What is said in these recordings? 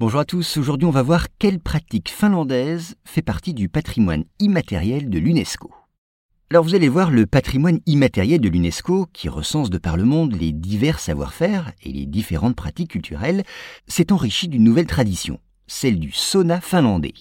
Bonjour à tous, aujourd'hui on va voir quelle pratique finlandaise fait partie du patrimoine immatériel de l'UNESCO. Alors vous allez voir, le patrimoine immatériel de l'UNESCO, qui recense de par le monde les divers savoir-faire et les différentes pratiques culturelles, s'est enrichi d'une nouvelle tradition, celle du sauna finlandais.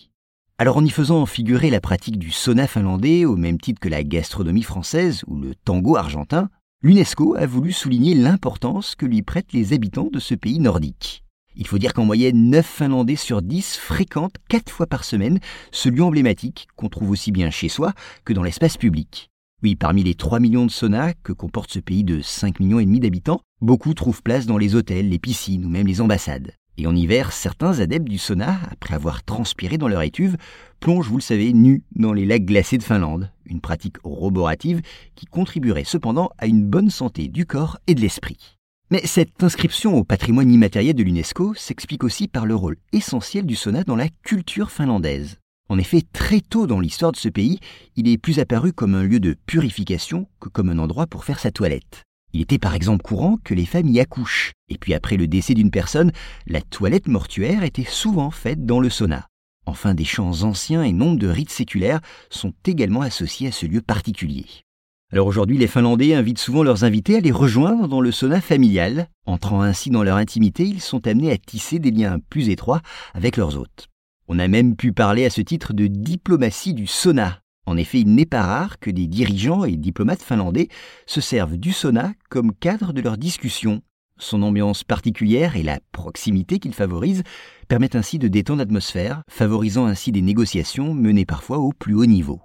Alors en y faisant figurer la pratique du sauna finlandais au même titre que la gastronomie française ou le tango argentin, l'UNESCO a voulu souligner l'importance que lui prêtent les habitants de ce pays nordique. Il faut dire qu'en moyenne, 9 Finlandais sur 10 fréquentent 4 fois par semaine ce lieu emblématique qu'on trouve aussi bien chez soi que dans l'espace public. Oui, parmi les 3 millions de saunas que comporte ce pays de 5 millions et demi d'habitants, beaucoup trouvent place dans les hôtels, les piscines ou même les ambassades. Et en hiver, certains adeptes du sauna, après avoir transpiré dans leur étuve, plongent, vous le savez, nus dans les lacs glacés de Finlande, une pratique roborative qui contribuerait cependant à une bonne santé du corps et de l'esprit. Mais cette inscription au patrimoine immatériel de l'UNESCO s'explique aussi par le rôle essentiel du sauna dans la culture finlandaise. En effet, très tôt dans l'histoire de ce pays, il est plus apparu comme un lieu de purification que comme un endroit pour faire sa toilette. Il était par exemple courant que les femmes y accouchent, et puis après le décès d'une personne, la toilette mortuaire était souvent faite dans le sauna. Enfin, des chants anciens et nombre de rites séculaires sont également associés à ce lieu particulier. Alors aujourd'hui, les Finlandais invitent souvent leurs invités à les rejoindre dans le sauna familial. Entrant ainsi dans leur intimité, ils sont amenés à tisser des liens plus étroits avec leurs hôtes. On a même pu parler à ce titre de diplomatie du sauna. En effet, il n'est pas rare que des dirigeants et diplomates finlandais se servent du sauna comme cadre de leurs discussions. Son ambiance particulière et la proximité qu'il favorise permettent ainsi de détendre l'atmosphère, favorisant ainsi des négociations menées parfois au plus haut niveau.